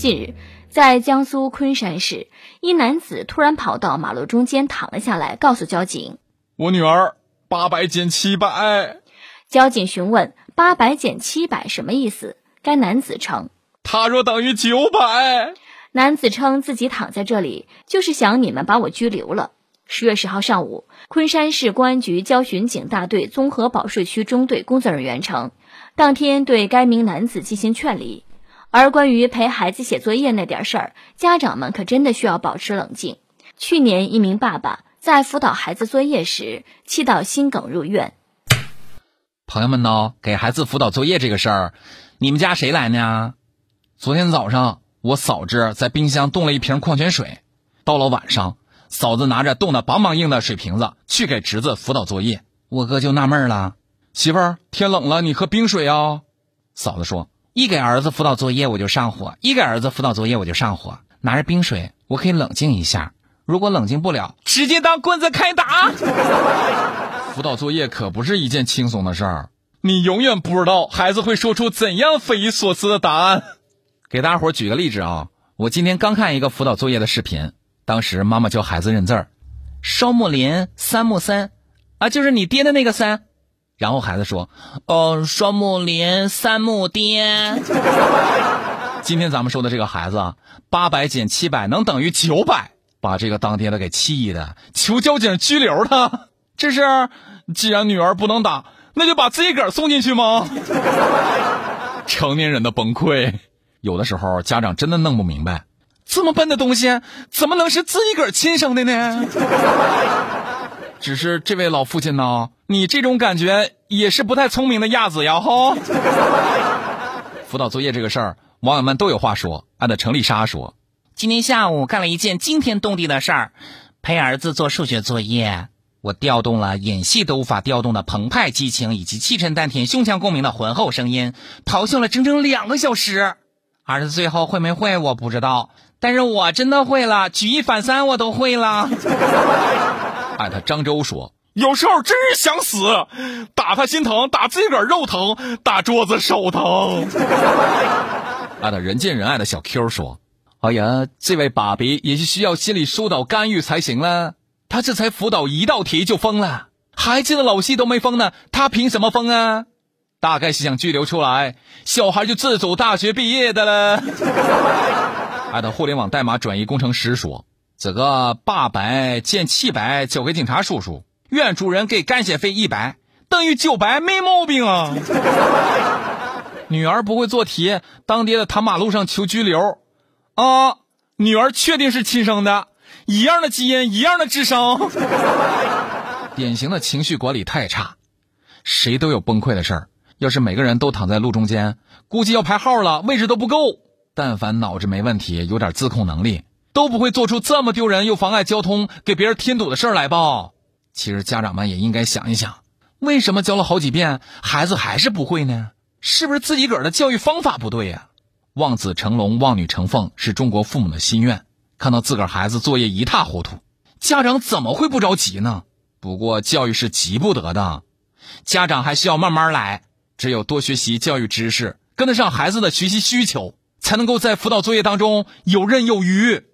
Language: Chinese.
近日，在江苏昆山市，一男子突然跑到马路中间躺了下来，告诉交警：“我女儿八百减七百。”交警询问：“八百减七百什么意思？”该男子称：“他若等于九百。”男子称自己躺在这里，就是想你们把我拘留了。十月十号上午，昆山市公安局交巡警大队综合保税区中队工作人员称，当天对该名男子进行劝离。而关于陪孩子写作业那点事儿，家长们可真的需要保持冷静。去年，一名爸爸在辅导孩子作业时，气到心梗入院。朋友们呢，给孩子辅导作业这个事儿，你们家谁来呢？昨天早上，我嫂子在冰箱冻了一瓶矿泉水，到了晚上，嫂子拿着冻得梆梆硬的水瓶子去给侄子辅导作业。我哥就纳闷了：“媳妇儿，天冷了，你喝冰水啊？”嫂子说。一给儿子辅导作业我就上火，一给儿子辅导作业我就上火。拿着冰水，我可以冷静一下。如果冷静不了，直接当棍子开打。辅导作业可不是一件轻松的事儿，你永远不知道孩子会说出怎样匪夷所思的答案。给大伙举个例子啊，我今天刚看一个辅导作业的视频，当时妈妈教孩子认字儿，双木林，三木森，啊，就是你爹的那个三。然后孩子说：“哦，双木林，三木爹。”今天咱们说的这个孩子啊，八百减七百能等于九百，把这个当爹的给气的，求交警拘留他。这是，既然女儿不能打，那就把自己个儿送进去吗？成年人的崩溃，有的时候家长真的弄不明白，这么笨的东西怎么能是自己个儿亲生的呢？只是这位老父亲呢，你这种感觉也是不太聪明的样子呀！哈。辅导作业这个事儿，网友们都有话说。按照程丽莎说，今天下午干了一件惊天动地的事儿，陪儿子做数学作业，我调动了演戏都无法调动的澎湃激情以及气沉丹田、胸腔共鸣的浑厚声音，咆哮了整整两个小时。儿子最后会没会我不知道，但是我真的会了，举一反三我都会了。艾特张周说：“有时候真是想死，打他心疼，打自己个儿肉疼，打桌子手疼。”艾特人见人爱的小 Q 说：“哎呀，这位爸比也是需要心理疏导干预才行了。他这才辅导一道题就疯了，孩子的老戏都没疯呢，他凭什么疯啊？大概是想拘留出来，小孩就自主大学毕业的了。”艾特互联网代码转移工程师说。这个八百减七百交给警察叔叔，原主人给感谢费一百，等于九百，没毛病啊！女儿不会做题，当爹的躺马路上求拘留，啊！女儿确定是亲生的，一样的基因，一样的智商，典型的情绪管理太差，谁都有崩溃的事儿。要是每个人都躺在路中间，估计要排号了，位置都不够。但凡脑子没问题，有点自控能力。都不会做出这么丢人又妨碍交通、给别人添堵的事儿来吧？其实家长们也应该想一想，为什么教了好几遍，孩子还是不会呢？是不是自己个儿的教育方法不对呀？望子成龙、望女成凤是中国父母的心愿。看到自个儿孩子作业一塌糊涂，家长怎么会不着急呢？不过教育是急不得的，家长还需要慢慢来。只有多学习教育知识，跟得上孩子的学习需求，才能够在辅导作业当中游刃有余。